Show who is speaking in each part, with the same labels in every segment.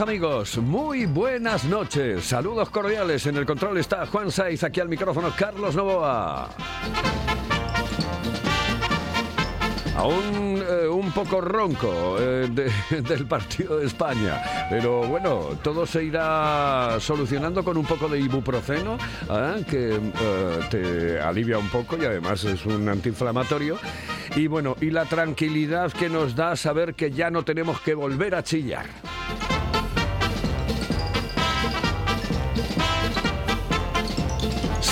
Speaker 1: Amigos, muy buenas noches. Saludos cordiales. En el control está Juan Saiz, aquí al micrófono Carlos Novoa. Aún eh, un poco ronco eh, de- del partido de España, pero bueno, todo se irá solucionando con un poco de ibuprofeno, ¿ah? que eh, te alivia un poco y además es un antiinflamatorio. Y bueno, y la tranquilidad que nos da saber que ya no tenemos que volver a chillar.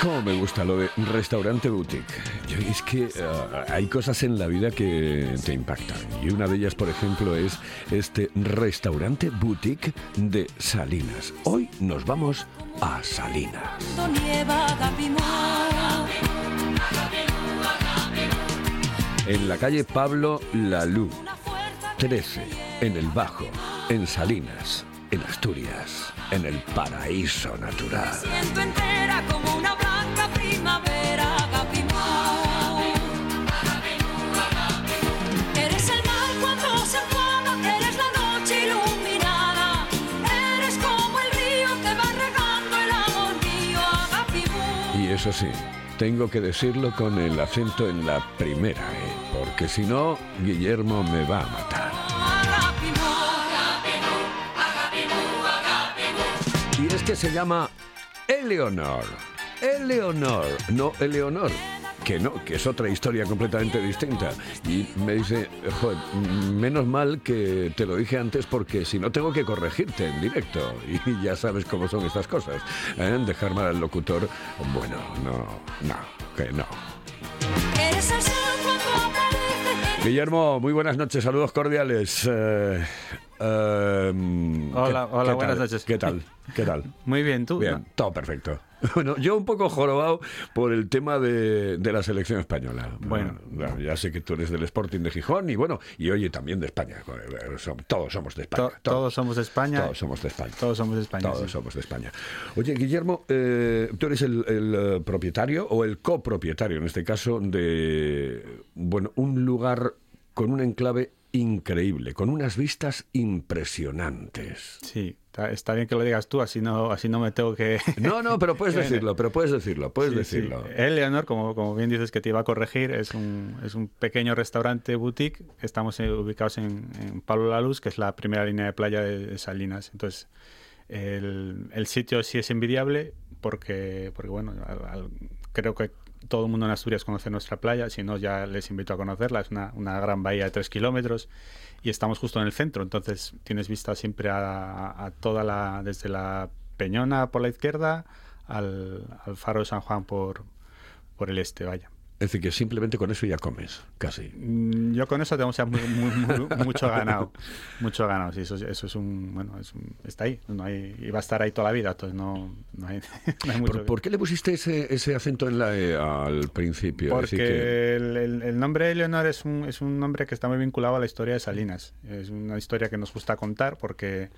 Speaker 1: Cómo me gusta lo de restaurante boutique. Es que eh, hay cosas en la vida que te impactan. Y una de ellas, por ejemplo, es este restaurante boutique de Salinas. Hoy nos vamos a Salinas. En la calle Pablo Lalú,
Speaker 2: Una fuerza
Speaker 1: 13, en el Bajo, en Salinas, en Asturias, en el paraíso natural.
Speaker 2: Siento entera como una blanca primavera, Agapimú. Eres el mar cuando se enfada, eres la noche iluminada. Eres como el río que va regando el amor mío, Agapimú.
Speaker 1: Y eso sí, tengo que decirlo con el acento en la primera, ¿eh? porque si no, Guillermo me va a matar. Que se llama Eleonor. Eleonor, no Eleonor, que no, que es otra historia completamente distinta. Y me dice, menos mal que te lo dije antes porque si no tengo que corregirte en directo. Y ya sabes cómo son estas cosas. ¿eh? Dejar mal al locutor, bueno, no, no, que no. Guillermo, muy buenas noches, saludos cordiales. Eh, eh,
Speaker 3: Hola,
Speaker 1: ¿qué-
Speaker 3: hola, buenas noches.
Speaker 1: ¿Qué tal? ¿Qué tal?
Speaker 3: Muy bien, tú.
Speaker 1: Bien, todo perfecto. Bueno, yo un poco jorobado por el tema de, de la selección española.
Speaker 3: Bueno.
Speaker 1: ya- ya sé que tú eres del Sporting de Gijón y bueno, y oye, también de España. Eh, Todos somos de España.
Speaker 3: To- todos somos de España.
Speaker 1: Todos somos de España.
Speaker 3: Todos somos de España.
Speaker 1: Todos
Speaker 3: sí.
Speaker 1: somos de España. Oye, Guillermo, eh, tú eres el, el, eh, propietario o el copropietario, en este caso, de bueno, un lugar con un enclave increíble, con unas vistas impresionantes.
Speaker 3: Sí, está, bien que lo digas tú, así no, así no me tengo que...
Speaker 1: No, no, pero puedes decirlo, pero puedes decirlo, puedes
Speaker 3: Sí, sí.
Speaker 1: decirlo.
Speaker 3: Eleanor, como, como bien dices que te iba a corregir, es un, es un pequeño restaurante boutique. Estamos eh, ubicados en, en Palo La Luz, que es la primera línea de playa de, de Salinas. Entonces, el, el sitio sí es envidiable porque, porque bueno, al- al- creo que todo el mundo en Asturias conoce nuestra playa. Si no, ya les invito a conocerla. Es una, una gran bahía de tres kilómetros y estamos justo en el centro. Entonces, tienes vista siempre a, a toda la, desde la Peñona por la izquierda al, al faro de San Juan por, por el este, vaya.
Speaker 1: Es decir, que simplemente con eso ya comes, casi.
Speaker 3: Mm, Yo con eso tengo ya muy- muy- muy- mucho ganado, mucho ganado, sí, eso, es- eso es un, bueno, es un- está ahí, no hay, y va a estar ahí toda la vida, entonces no, no hay, no hay mucho
Speaker 1: ¿Por, por qué le pusiste ese, ese acento en la E al principio?
Speaker 3: Porque
Speaker 1: que-
Speaker 3: el, el- el nombre Eleonor es un, es un nombre que está muy vinculado a la historia de Salinas. Es una historia que nos gusta contar porque,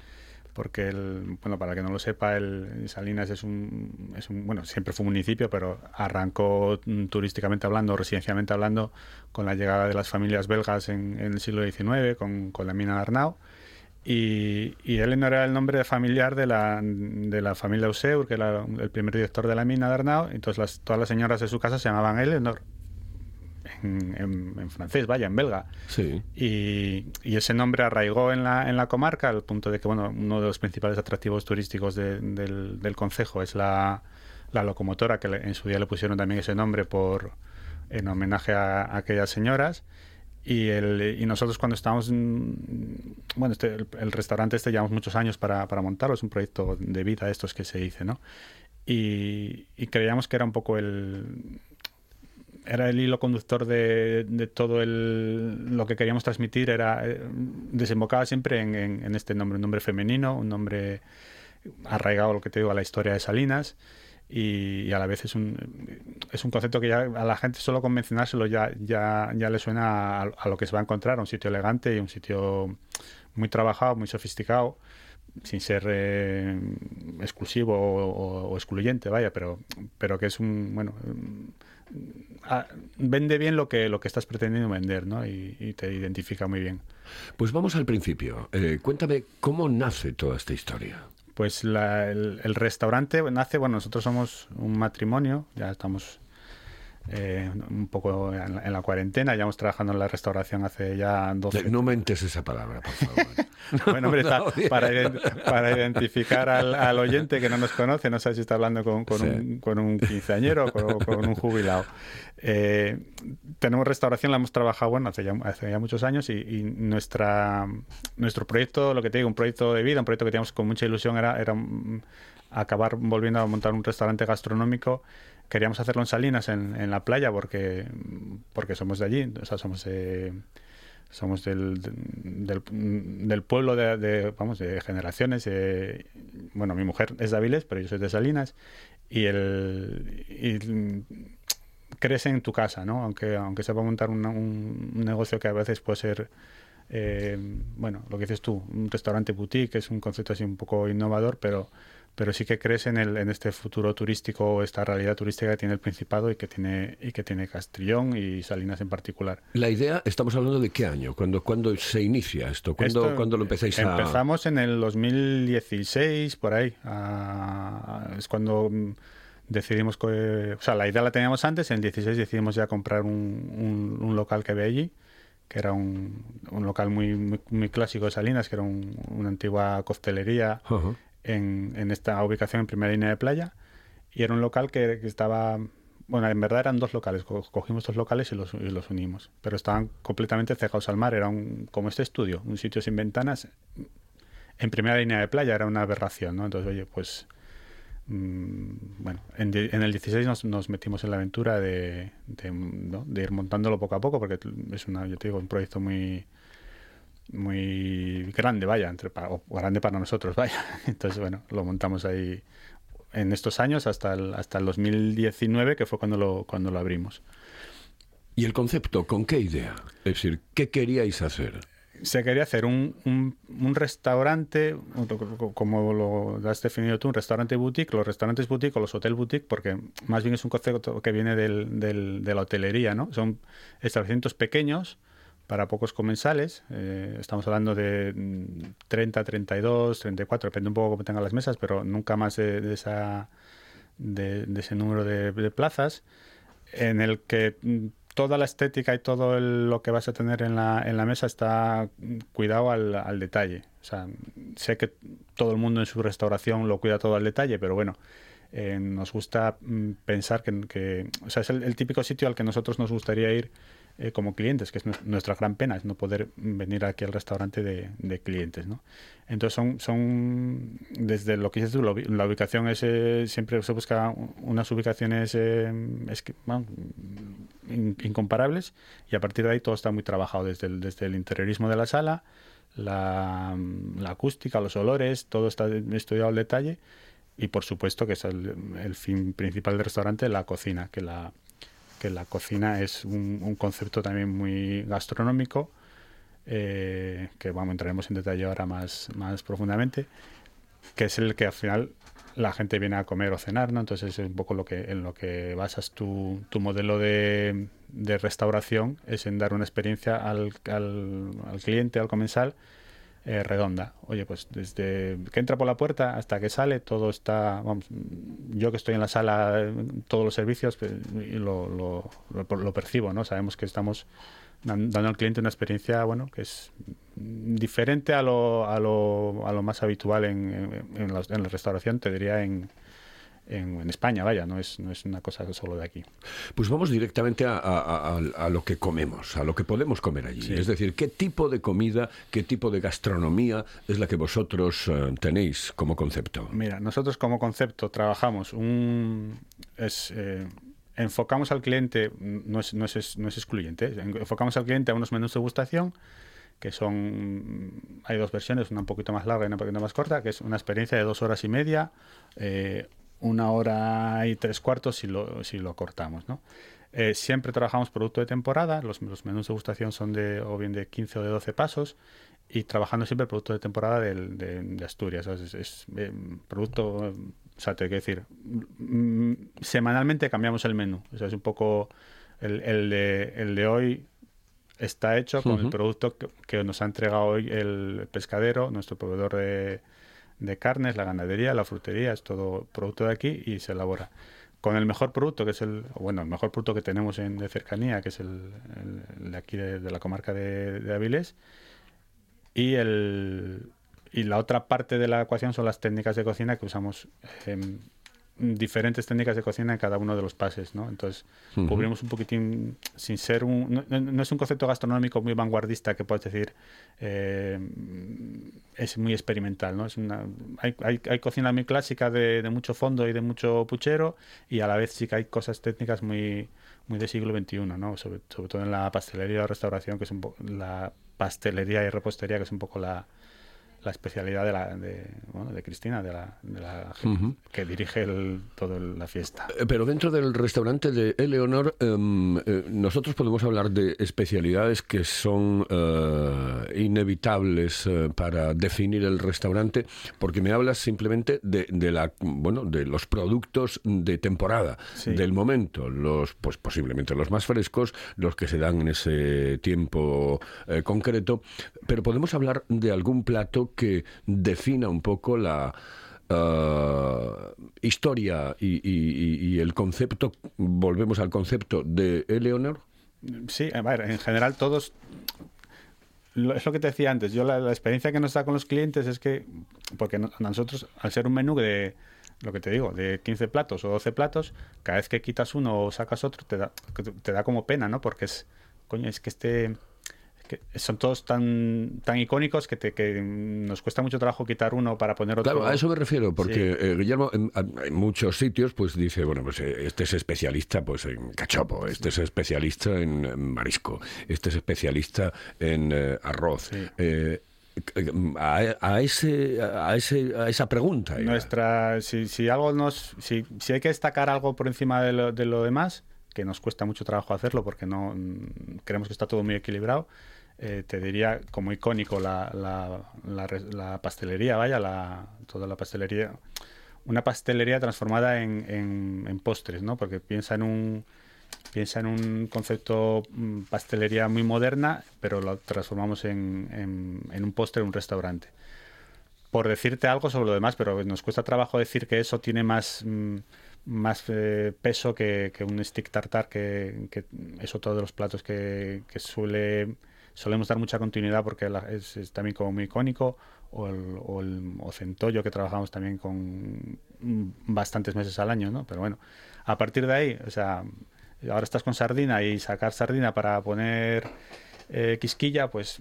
Speaker 3: porque el, bueno, para que no lo sepa, el Salinas es un, es un, bueno, siempre fue un municipio, pero arrancó mm, turísticamente hablando, residencialmente hablando, con la llegada de las familias belgas en, en el siglo XIX, con, con la mina de Arnau. Y, y Eleanor era el nombre familiar de la, de la familia Useur, que era el primer director de la mina de Arnau. Entonces las, todas las señoras de su casa se llamaban Eleanor. En, en- francés, vaya, en belga.
Speaker 1: Sí.
Speaker 3: Y, y ese nombre arraigó en la, en la comarca al punto de que bueno, uno de los principales atractivos turísticos de- del, del concejo es la, la locomotora, que en su día le pusieron también ese nombre por en homenaje a, a aquellas señoras. Y, el, y nosotros cuando estábamos, bueno, este, el, el restaurante este llevamos muchos años para, para montarlo, es un proyecto de vida estos que se dice, ¿no? Y, y creíamos que era un poco el, era el hilo conductor de, todo el, lo que queríamos transmitir, era eh, desembocaba siempre en, este nombre, un nombre femenino, un nombre arraigado, lo que te digo, a la historia de Salinas. Y, a la vez es un, es un concepto que ya a la gente solo con mencionárselo ya, ya, ya le suena a, lo que se va a encontrar, un sitio elegante y un sitio muy trabajado, muy sofisticado, sin ser eh, exclusivo o- o excluyente, vaya, pero, pero que es un, bueno, ah, vende bien lo que, lo que estás pretendiendo vender, ¿no? Y, y te identifica muy bien.
Speaker 1: Pues vamos al principio. Eh, cuéntame cómo nace toda esta historia.
Speaker 3: Pues la- el, el restaurante nace, bueno, nosotros somos un matrimonio, ya estamos eh, un poco en la, en la cuarentena, llevamos trabajando en la restauración hace ya 12
Speaker 1: Eh, No mentes esa palabra, por favor.
Speaker 3: Bueno, hombre, está- para, para identificar al, al oyente que no nos conoce, no sé si está hablando con, con
Speaker 1: Sí.
Speaker 3: un, con un quinceañero o con, con un jubilado. Eh, tenemos restauración, la hemos trabajado bueno, hace, ya, hace ya muchos años y, y nuestra, nuestro proyecto, lo que te digo, un proyecto de vida, un proyecto que teníamos con mucha ilusión era, era mm, acabar volviendo a montar un restaurante gastronómico. Queríamos hacerlo en Salinas, en, en la playa, porque, porque somos de allí, o sea, somos... eh, somos del, del, del pueblo de, de, vamos de generaciones eh, bueno mi mujer es de Avilés pero yo soy de Salinas y el y crees en tu casa no aunque aunque se va a montar un, un negocio que a veces puede ser eh, bueno lo que dices tú un restaurante boutique es un concepto así un poco innovador pero pero sí que crees en el en este futuro turístico esta realidad turística que tiene el Principado y que tiene y que tiene Castrillón y Salinas en particular
Speaker 1: La idea, estamos hablando de qué año, cuándo, cuándo se inicia esto, cuándo,
Speaker 3: esto,
Speaker 1: cuándo lo empezáis a...
Speaker 3: Empezamos en el 2016, por ahí. a- es cuando mm, decidimos... que- o sea, la idea la teníamos antes, en el 16 decidimos ya comprar un, un- un local que había allí, que era un, un local muy, muy, muy clásico de Salinas, que era un- una antigua costelería
Speaker 1: Ajá.
Speaker 3: En, en esta ubicación en primera línea de playa. Y era un local que, que estaba bueno, en verdad eran dos locales, co- cogimos dos locales y los, y los unimos, pero estaban completamente cegados al mar, era un, como este estudio, un sitio sin ventanas, en primera línea de playa, era una aberración, ¿no? Entonces, oye, pues, mm, bueno, en, en el 16 nos, nos metimos en la aventura de, de, ¿no? de ir montándolo poco a poco, porque es una, yo te digo, un proyecto muy muy grande, vaya, entre, o grande para nosotros, vaya. Entonces, bueno, lo montamos ahí en estos años hasta el, hasta el 2019, que fue cuando lo, cuando lo abrimos.
Speaker 1: ¿Y el concepto con qué idea? Es decir, ¿qué queríais hacer?
Speaker 3: Se quería hacer un, un, un restaurante, como lo has definido tú, un restaurante boutique, los restaurantes boutique o los hotel boutique, porque más bien es un concepto que viene del, del- de la hotelería, ¿no? Son establecimientos pequeños para pocos comensales. eh, estamos hablando de mm, 30, 32, 34, depende un poco cómo tengan las mesas, pero nunca más de, de esa, de, de ese número de, de plazas, en el que mm, toda la estética y todo el- lo que vas a tener en la, en la mesa está mm, cuidado al, al detalle. O sea, sé que todo el mundo en su restauración lo cuida todo al detalle, pero bueno, eh, nos gusta mm, pensar que, que- o sea, es el, el típico sitio al que nosotros nos gustaría ir eh, como clientes, que es nues- nuestra gran pena, es no poder venir aquí al restaurante de, de clientes, ¿no? Entonces son, son desde lo que dices tú, la ubi- la ubicación es, eh, siempre se busca unas ubicaciones eh, es que, bueno, in- incomparables y a partir de ahí todo está muy trabajado desde el, desde el interiorismo de la sala, la, la acústica, los olores, todo está estudiado al detalle y por supuesto que es el, el fin principal del restaurante, la cocina, que la, que la cocina es un, concepto también muy gastronómico, eh, que vamos, entraremos en detalle ahora más, más profundamente, que es el que al final la gente viene a comer o cenar, ¿no? Entonces es un poco lo que, en lo que basas tu, tu modelo de, de restauración, es en dar una experiencia al, al cliente, al comensal, eh, redonda. Oye, pues desde que entra por la puerta hasta que sale, todo está, vamos, yo que estoy en la sala, todos los servicios, pues, lo, percibo, ¿no? Sabemos que estamos dan- dando al cliente una experiencia, bueno, que es diferente a lo, a lo, a más habitual en la, en la restauración, te diría en, en, en España, vaya, no es, no es una cosa solo de aquí.
Speaker 1: Pues vamos directamente a, a- a- a lo que comemos, a lo que podemos comer allí.
Speaker 3: Sí.
Speaker 1: Es decir, ¿qué tipo de comida, qué tipo de gastronomía es la que vosotros eh, tenéis como concepto?
Speaker 3: Mira, nosotros como concepto trabajamos un... Es, eh, enfocamos al cliente, no es, no, es, no es excluyente, enfocamos al cliente a unos menús de gustación que son, hay dos versiones, una un poquito más larga y una un poquito más corta, que es una experiencia de dos horas y media, eh, una hora y tres cuartos si lo, si lo cortamos, ¿no? Eh, siempre trabajamos producto de temporada, los, los menús de gustación son de o bien de 15 o de 12 pasos y trabajando siempre producto de temporada de, de Asturias. Es, es, eh, producto, o sea, te quiero decir, mm, semanalmente cambiamos el menú. O sea, es un poco el, el de, el de hoy está hecho con el producto que, que nos ha entregado hoy el pescadero, nuestro proveedor de, de carnes, la ganadería, la frutería, es todo producto de aquí y se elabora. Con el mejor producto, que es el, bueno, el mejor producto que tenemos en, de cercanía, que es el, de aquí de, la comarca de, de Avilés. Y, el, y la otra parte de la ecuación son las técnicas de cocina que usamos. Diferentes técnicas de cocina en cada uno de los pases, ¿no? Entonces, cubrimos un poquitín, sin ser un... No, no- es un concepto gastronómico muy vanguardista que puedes decir, eh, es muy experimental, ¿no? Es una, hay, hay, hay cocina muy clásica de, de mucho fondo y de mucho puchero y a la vez sí que hay cosas técnicas muy, muy del siglo XXI, ¿no? Sobre, sobre todo en la pastelería o restauración, que es un la pastelería y repostería, que es un poco la, la especialidad de, la, de, bueno, de Cristina, de la, de la que dirige el, toda la fiesta.
Speaker 1: Eh, Pero dentro del restaurante de Eleonor, em, eh, nosotros podemos hablar de especialidades que son eh, inevitables eh, para definir el restaurante, porque me hablas simplemente de, de la, bueno, de los productos de temporada,
Speaker 3: Sí.
Speaker 1: del momento, los, pues posiblemente los más frescos, los que se dan en ese tiempo concreto. Pero podemos hablar de algún plato que defina un poco la eh, historia y, el concepto, volvemos al concepto de Eleonor.
Speaker 3: Sí, a ver, en general todos... es lo que te decía antes. Yo la, experiencia que nos da con los clientes es que, porque no- nosotros, al ser un menú de, lo que te digo, de 15 platos o 12 platos, cada vez que quitas uno o sacas otro, te da, te da como pena, ¿no? Porque es, coño, es que este... que son todos tan tan icónicos que, te, que nos cuesta mucho trabajo quitar uno para poner otro.
Speaker 1: Claro, a eso me refiero, porque eh, Guillermo en, en muchos sitios pues dice, bueno, pues eh, este es especialista pues en cachopo, este es especialista en marisco, este es especialista en eh, arroz.
Speaker 3: Sí.
Speaker 1: Eh, a, a ese, a, ese, a esa pregunta.
Speaker 3: Nuestra, si, si algo nos, si, si hay que destacar algo por encima de lo, de lo demás, que nos cuesta mucho trabajo hacerlo porque no mm, creemos que está todo muy equilibrado, eh, te diría como icónico la, la, pastelería, vaya, la, toda la pastelería, una pastelería transformada en, en- postres, ¿no? Porque piensa en un piensa en un concepto mm, pastelería muy moderna, pero lo transformamos en, en, un postre, un restaurante por decirte algo sobre lo demás, pero nos cuesta trabajo decir que eso tiene más, mm, más eh, peso que, que un stick tartar, que, que es otro de los platos que, que suele solemos dar mucha continuidad porque la- es, también como muy icónico, o el, o centollo que trabajamos también con mm, bastantes meses al año, ¿no? Pero bueno, a partir de ahí, o sea, ahora estás con sardina y sacar sardina para poner eh, quisquilla, pues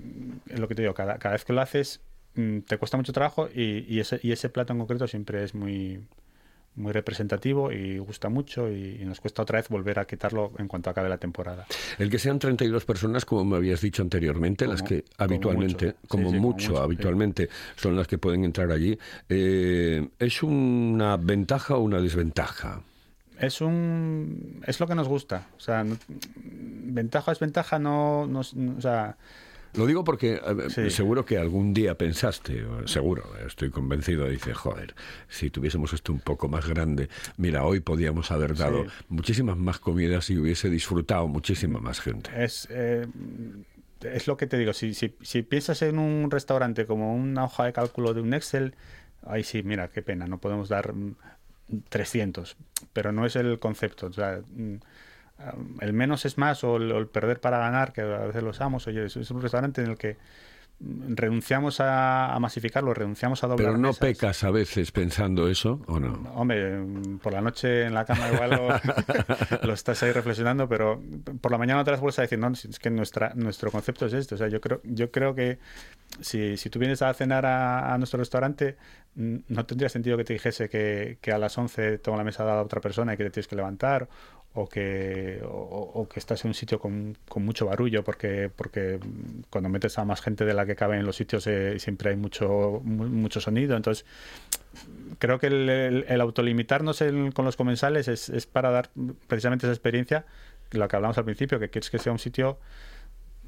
Speaker 3: es lo que te digo, cada, cada vez que lo haces mm, te cuesta mucho trabajo y, y ese, y ese plato en concreto siempre es muy, muy representativo y gusta mucho y, y nos cuesta otra vez volver a quitarlo en cuanto acabe la temporada.
Speaker 1: El que sean 32 personas, como me habías dicho anteriormente, las que
Speaker 3: como
Speaker 1: habitualmente.
Speaker 3: Sí,
Speaker 1: como mucho,
Speaker 3: sí.
Speaker 1: habitualmente, son las que pueden entrar allí, eh, ¿es una ventaja o una desventaja?
Speaker 3: Es un es lo que nos gusta, o sea, no- ventaja es ventaja, no, no, no- o sea,
Speaker 1: Lo digo porque eh,
Speaker 3: Sí.
Speaker 1: seguro que algún día pensaste, seguro, estoy convencido, dice, joder, si tuviésemos esto un poco más grande, mira, hoy podíamos haber dado
Speaker 3: Sí.
Speaker 1: muchísimas más comidas y hubiese disfrutado muchísima más gente.
Speaker 3: es eh, es lo que te digo, si, si, si piensas en un restaurante como una hoja de cálculo de un Excel, ahí sí, mira, qué pena, no podemos dar mm, 300, pero no es el concepto, o sea, mm, el menos es más o el, o el perder para ganar, que a veces lo usamos, oye, es, es un restaurante en el que mm, renunciamos a, a masificarlo, renunciamos a doblar
Speaker 1: Pero no
Speaker 3: mesas.
Speaker 1: pecas a veces pensando eso, ¿o no?
Speaker 3: Hombre, mm, por la noche en la cama igual lo, lo estás ahí reflexionando, pero por la mañana otra vez vuelves a decir, no, es que nuestra, nuestro concepto es este. O sea, yo creo, yo creo que si, si tú vienes a cenar a, a nuestro restaurante, mm, no tendría sentido que te dijese que, que a las 11 tengo la mesa dada a otra persona y que te tienes que levantar, o que, o, que estás en un sitio con, con mucho barullo, porque, porque cuando metes a más gente de la que cabe en los sitios eh, siempre hay mucho, mu- mucho sonido. Entonces, creo que el, autolimitarnos con los comensales es, es para dar precisamente esa experiencia, lo que hablamos al principio, que quieres que sea un sitio,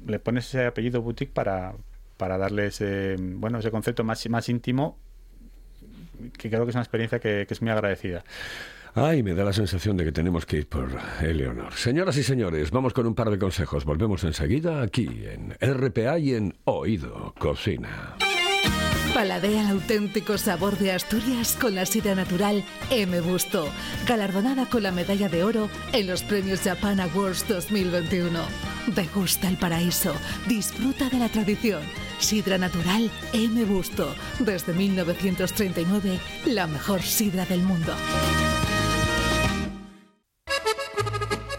Speaker 3: le pones ese apellido boutique para, para darle ese, bueno, ese concepto más, más íntimo, que creo que es una experiencia que es muy agradecida.
Speaker 1: Ay, me da la sensación de que tenemos que ir por Eleonor. Señoras y señores, vamos con un par de consejos. Volvemos enseguida aquí en RPA y en Oído Cocina.
Speaker 4: Paladea el auténtico sabor de Asturias con la sidra natural M. Busto, galardonada con la medalla de oro en los premios Japan Awards 2021. Degusta el paraíso, disfruta de la tradición. Sidra natural M. Busto, desde 1939, la mejor sidra del mundo.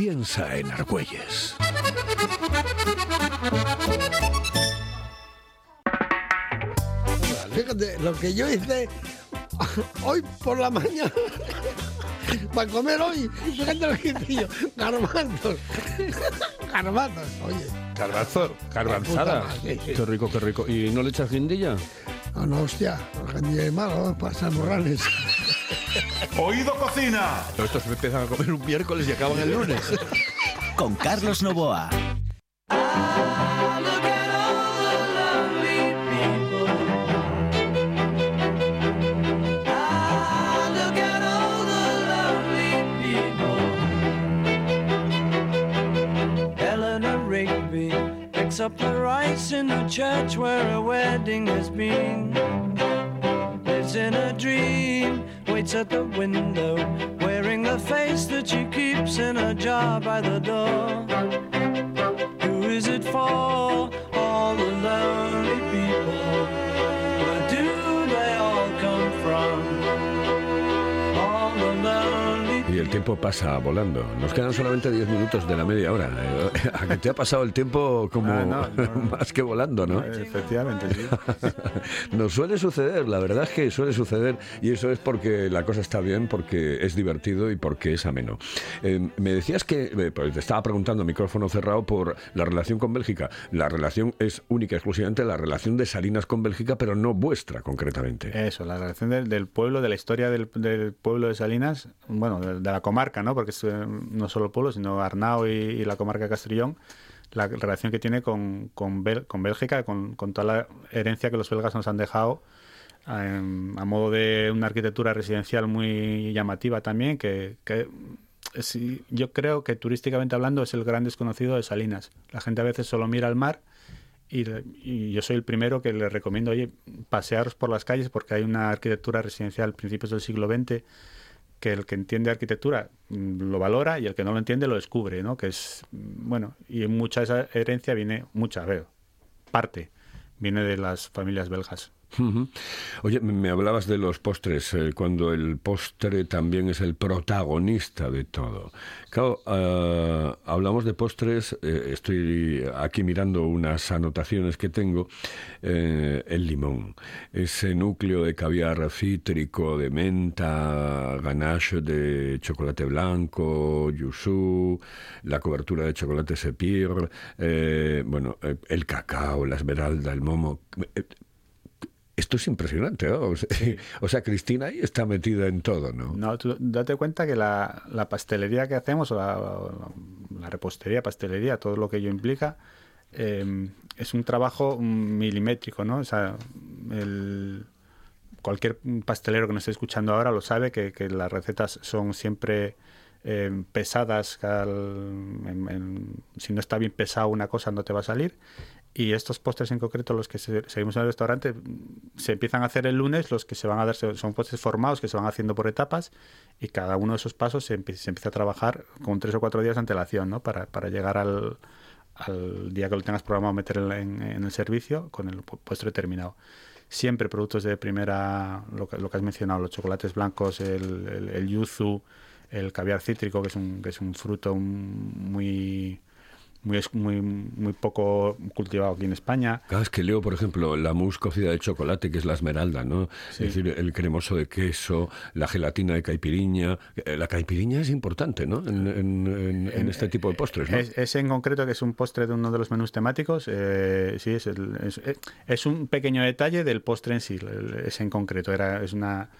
Speaker 1: Piensa en Argüelles.
Speaker 5: Fíjate, lo que yo hice hoy por la mañana para comer hoy, fíjate lo que hice yo, garbanzos, garbanzos, oye,
Speaker 1: Garbanzo,
Speaker 5: garbanzada. Sí, sí.
Speaker 1: Qué rico, qué rico. ¿Y no le echas guindilla?
Speaker 5: no, no, hostia, gente de malo, pasan morrales.
Speaker 6: Oído cocina.
Speaker 7: Pero estos me empiezan a comer un miércoles y acaban el lunes.
Speaker 8: Con Carlos Novoa.
Speaker 9: up the rice in the church where a wedding has been. At the window, wearing the face that she keeps in jar by the door. Who is it for?
Speaker 1: Y el tiempo pasa volando. Nos quedan solamente 10 minutos de la media hora. Eh, A que te ha pasado el tiempo como
Speaker 3: Ah, no, no,
Speaker 1: más que volando, ¿no?
Speaker 3: Efectivamente, sí.
Speaker 1: Nos suele suceder, la verdad es que suele suceder y eso es porque la cosa está bien, porque es divertido y porque es ameno. Eh, me decías que, eh, pues te estaba preguntando micrófono cerrado por la relación con Bélgica. La relación es única, exclusivamente la relación de Salinas con Bélgica, pero no vuestra concretamente.
Speaker 3: Eso, la relación del, del pueblo, de la historia del, del pueblo de Salinas, bueno, de, de la comarca, ¿no? Porque es, eh, no solo el pueblo, sino Arnao y, y la comarca de La relación que tiene con, con, Bélgica, con, toda la herencia que los belgas nos han dejado em, a modo de una arquitectura residencial muy llamativa también, que, yo creo que turísticamente hablando es el gran desconocido de Salinas. La gente a veces solo mira al mar y, yo soy el primero que le recomiendo, oye, pasearos por las calles porque hay una arquitectura residencial principios del siglo XX que el que entiende arquitectura mm, lo valora y el que no lo entiende lo descubre, ¿no? Que es, mm, bueno, y mucha esa herencia viene, mucha, veo, parte, viene de las familias belgas.
Speaker 1: Oye, me hablabas de los postres, eh, cuando el postre también es el protagonista de todo. Claro, ah, hablamos de postres, eh, estoy aquí mirando unas anotaciones que tengo, eh, el limón, ese núcleo de caviar cítrico, de menta, ganache de chocolate blanco, yuzu, la cobertura de chocolate sepir, bueno, el cacao, la esmeralda, el momo. Esto es impresionante, ¿no? O sea, o sea, Cristina ahí está metida en todo, ¿no?
Speaker 3: No, tú date cuenta que la, la pastelería que hacemos, o la, la repostería, pastelería, todo lo que ello implica, eh, es un trabajo milimétrico, ¿no? O sea, el, cualquier pastelero que nos esté escuchando ahora lo sabe, que, que las recetas son siempre eh, pesadas. al- en- en- si no está bien pesado una cosa no te va a salir. Y estos postres en concreto, los que se- seguimos en el restaurante, se empiezan a hacer el lunes, los que se van a dar son postres formados que se van haciendo por etapas y cada uno de esos pasos se, empie- se empieza a trabajar con tres o cuatro días de antelación, ¿no? Para, para llegar al, al día que lo tengas programado meter en, el servicio con el postre terminado. Siempre productos de primera, lo que, has mencionado, los chocolates blancos, el yuzu, el caviar cítrico, que es un, que es un fruto muy, muy, es- muy, muy poco cultivado aquí en España.
Speaker 1: Claro, es que leo, por ejemplo, la mousse cocida de chocolate, que es la esmeralda, ¿no?
Speaker 3: Sí.
Speaker 1: Es decir, el cremoso de queso, la gelatina de caipiriña. Eh, La caipiriña es importante, ¿no? En, en- en- en este tipo de postres, ¿no?
Speaker 3: Es, ese en concreto, que es un postre de uno de los menús temáticos, eh, sí, es, el- es, eh, es un pequeño detalle del postre en sí, ese en concreto. Era, es una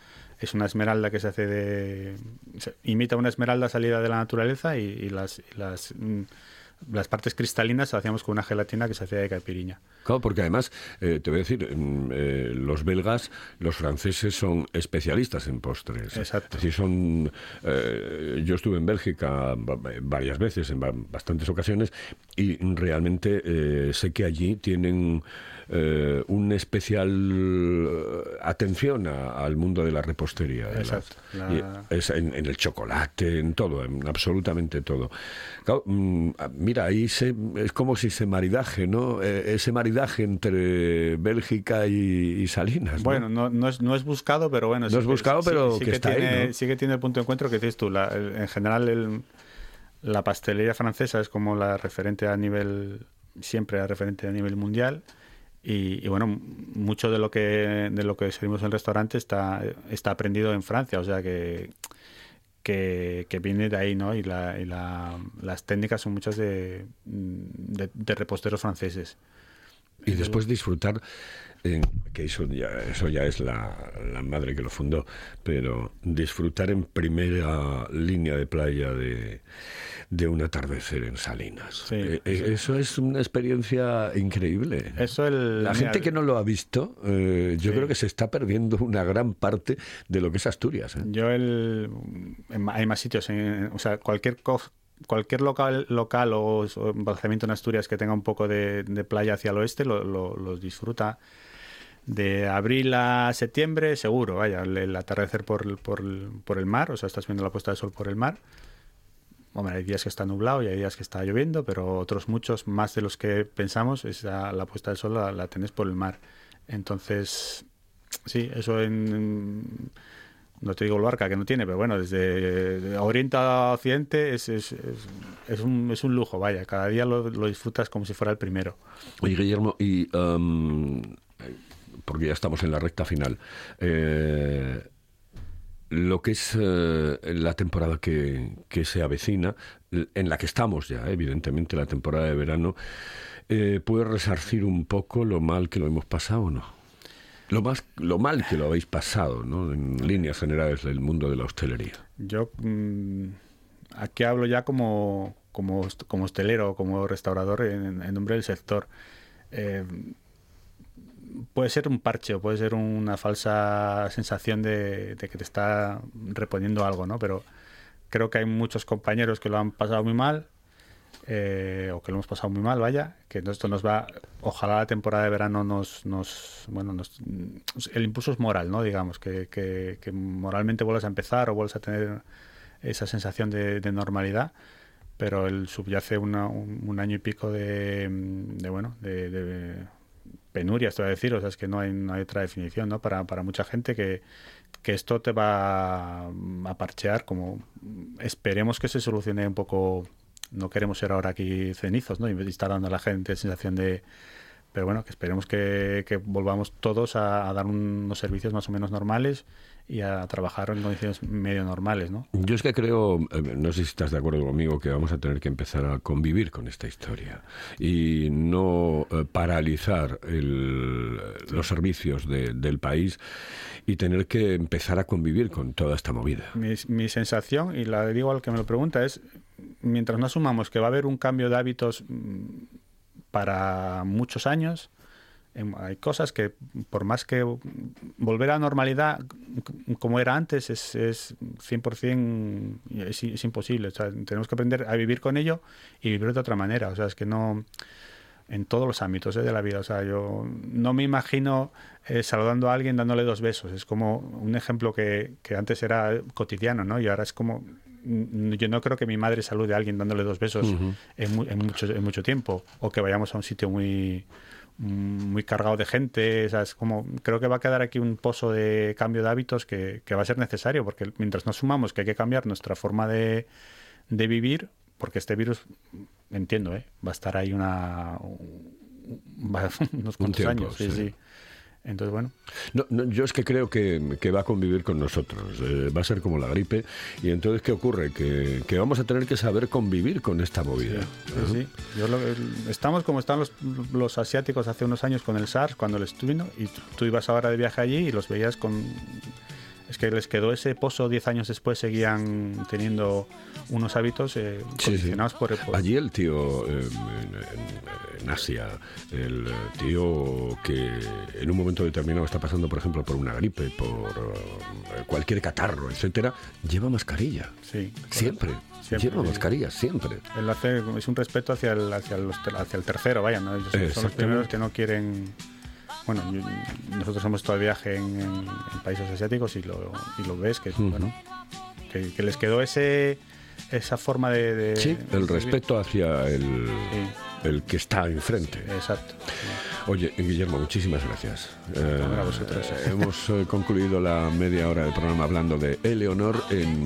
Speaker 3: es una esmeralda que se hace de... se- imita una esmeralda salida de la naturaleza y, y las, y las, mm, las partes cristalinas las hacíamos con una gelatina que se hacía de caipiriña.
Speaker 1: Claro, porque además, eh, te voy a decir, mm, eh, los belgas, los franceses son especialistas en postres.
Speaker 3: Exacto.
Speaker 1: Es decir, son. eh, yo estuve en Bélgica va- varias veces, en ba- bastantes ocasiones, y realmente sé que allí tienen eh, una especial eh, atención a- al mundo de la repostería. de
Speaker 3: Exacto. La-
Speaker 1: y es en, en el chocolate, en todo, en absolutamente todo. Claro, mm, mira, ahí se, es como si se maridaje, ¿no? Eh, ese maridaje entre Bélgica y, y Salinas. ¿no?
Speaker 3: Bueno, no, no, es, no es buscado, pero bueno.
Speaker 1: No es buscado, pero que
Speaker 3: que
Speaker 1: está ahí,
Speaker 3: tiene,
Speaker 1: ¿no?
Speaker 3: Sí que tiene el punto de encuentro que dices tú. La- el- en general, el- la pastelería francesa es como la referente a nivel, siempre la referente a nivel mundial. Y, y bueno, mucho de lo que de lo que servimos en el restaurante está, está aprendido en Francia, o sea que, que, viene de ahí, ¿no? Y, la, y la- las técnicas son muchas de, de reposteros franceses.
Speaker 1: Y después disfrutar, eh, que eso ya, eso ya es la, la madre que lo fundó, pero disfrutar en primera línea de playa de, de un atardecer en Salinas.
Speaker 3: Sí,
Speaker 1: Eh, eh,
Speaker 3: sí.
Speaker 1: Eso es una experiencia increíble.
Speaker 3: Eso el,
Speaker 1: La gente que no lo ha visto, eh, yo
Speaker 3: Sí.
Speaker 1: creo que se está perdiendo una gran parte de lo que es Asturias. ¿eh?
Speaker 3: Yo el, en hay más sitios, en- o sea, cualquier co- cualquier local, local o, o emplazamiento en Asturias que tenga un poco de, de playa hacia el oeste lo, lo- los disfruta. De abril a septiembre, seguro, vaya, el, atardecer por, por, por el mar, o sea, estás viendo la puesta de sol por el mar. Hombre, hay días que está nublado y hay días que está lloviendo, pero otros muchos, más de los que pensamos, esa, la puesta de sol la, la tenés por el mar. Entonces, sí, eso en, no te digo el barca que no tiene, pero bueno, desde Oriente a Occidente es, es, es, es un, es un lujo, vaya, cada día lo, lo disfrutas como si fuera el primero.
Speaker 1: Oye, Guillermo, y am, porque ya estamos en la recta final, eh, lo que es eh, la temporada que, que se avecina, en la que estamos ya, evidentemente, la temporada de verano, eh, ¿puede resarcir un poco lo mal que lo hemos pasado o no? Lo, más, lo mal que lo habéis pasado, ¿no? En líneas generales del mundo de la hostelería.
Speaker 3: Yo mm, aquí hablo ya como, como, como hostelero, como restaurador en, en nombre del sector. Eh, puede ser un parche o puede ser una falsa sensación de, de que te está reponiendo algo, ¿no? Pero creo que hay muchos compañeros que lo han pasado muy mal eh, o que lo hemos pasado muy mal, vaya, que esto nos va, ojalá la temporada de verano nos, nos bueno, nos, el impulso es moral, ¿no? Digamos, que, que, que moralmente vuelvas a empezar o vuelvas a tener esa sensación de, de normalidad, pero el subyace una- un, un año y pico de, de bueno, de penurias, te voy a decir, o sea, es que no hay, no hay otra definición, ¿no? Para, para mucha gente que, que esto te va a parchear, como esperemos que se solucione un poco, no queremos ser ahora aquí cenizos, ¿no? Y estar dando a la gente sensación de... Pero bueno, que esperemos que, que volvamos todos a dar unos servicios más o menos normales y a trabajar en condiciones medio normales, ¿no?
Speaker 1: Yo es que creo, eh, no sé si estás de acuerdo conmigo, que vamos a tener que empezar a convivir con esta historia y no eh, paralizar el- los servicios de- del país y tener que empezar a convivir con toda esta movida.
Speaker 3: Mi, mi sensación, y la digo al que me lo pregunta, es, mientras no asumamos que va a haber un cambio de hábitos mm, para muchos años, hay cosas que, por más que volver a la normalidad como era antes, es, es 100% es, es imposible. O sea, tenemos que aprender a vivir con ello y vivir de otra manera. O sea, es que no en todos los ámbitos ¿eh? de la vida. O sea, yo no me imagino eh, saludando a alguien dándole dos besos. Es como un ejemplo que, que antes era cotidiano, ¿no? Y ahora es como... Yo no creo que mi madre salude a alguien dándole dos besos en, mu- en mucho, en mucho tiempo. O que vayamos a un sitio muy muy cargado de gente, o sea, es como creo que va a quedar aquí un pozo de cambio de hábitos que, que va a ser necesario, porque mientras no sumamos que hay que cambiar nuestra forma de, de vivir, porque este virus, entiendo, ¿eh? va a estar ahí una unos cuantos
Speaker 1: tiempo,
Speaker 3: años, sí,
Speaker 1: sí.
Speaker 3: sí. Entonces, bueno,
Speaker 1: No, no, yo es que creo que, que va a convivir con nosotros, eh, va a ser como la gripe y entonces ¿qué ocurre? Que, que vamos a tener que saber convivir con esta movida.
Speaker 3: Sí,
Speaker 1: ¿no?
Speaker 3: sí. Yo lo- el- estamos como estaban los, los asiáticos hace unos años con el SARS, cuando les vino, y tú, tú ibas ahora de viaje allí y los veías con... Es que les quedó ese pozo 10 años después, seguían teniendo unos hábitos eh,
Speaker 1: Sí, sí.
Speaker 3: condicionados por, por-
Speaker 1: Allí el tío eh, en, Asia, el tío que en un momento determinado está pasando, por ejemplo, por una gripe, por eh, cualquier catarro, etcétera, lleva mascarilla.
Speaker 3: Sí,
Speaker 1: Siempre.
Speaker 3: Siempre,
Speaker 1: Lleva mascarilla, siempre.
Speaker 3: Él hace, es un respeto hacia el, hacia, los ter- hacia el tercero, vaya, ¿no? Ellos son- los primeros que no quieren... Bueno, nosotros hemos estado de viaje en, en- en países asiáticos y lo, y lo ves, que,
Speaker 1: Ujú.
Speaker 3: bueno, que, que les quedó ese esa forma de... de-
Speaker 1: Sí, el respeto hacia el, el que está enfrente.
Speaker 3: Exacto.
Speaker 1: Oye, Guillermo, muchísimas gracias. Eh,
Speaker 3: vosotros.
Speaker 1: hemos eh, concluido la media hora del programa hablando de Eleonor en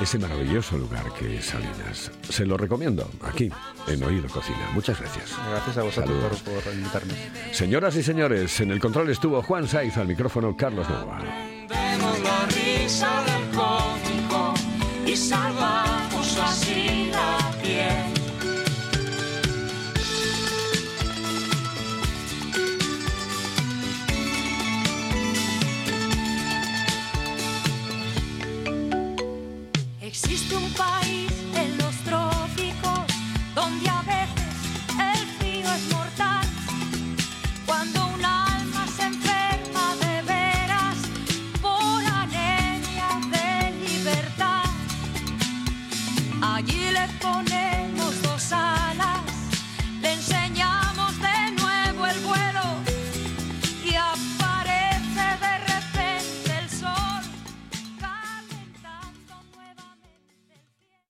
Speaker 1: ese maravilloso lugar que es Salinas. Se lo recomiendo aquí, en Oído Cocina. Muchas gracias.
Speaker 3: Gracias a vosotros por, por invitarme.
Speaker 1: Señoras y señores, en el control estuvo Juan Saiz, al micrófono Carlos Nova.
Speaker 2: Vemos la risa del cómico y salvamos así la